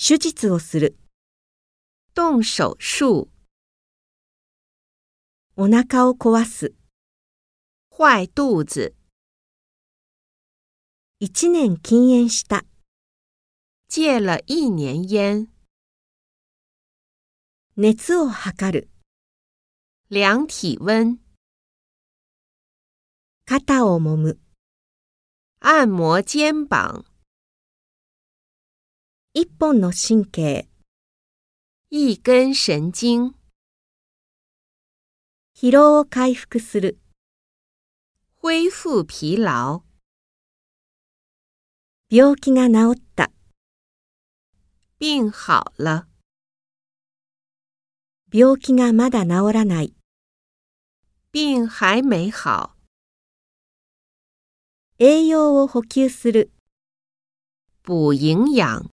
手術をする、动手术、お腹を壊す、坏肚子、一年禁煙した、戒了一年烟、熱を測る、量体温、肩を揉む、按摩肩膀、一本の神経、一根神经、疲労を回復する、恢复疲劳、病気が治った、病好了、病気がまだ治らない、病还没好、栄養を補給する、补营养。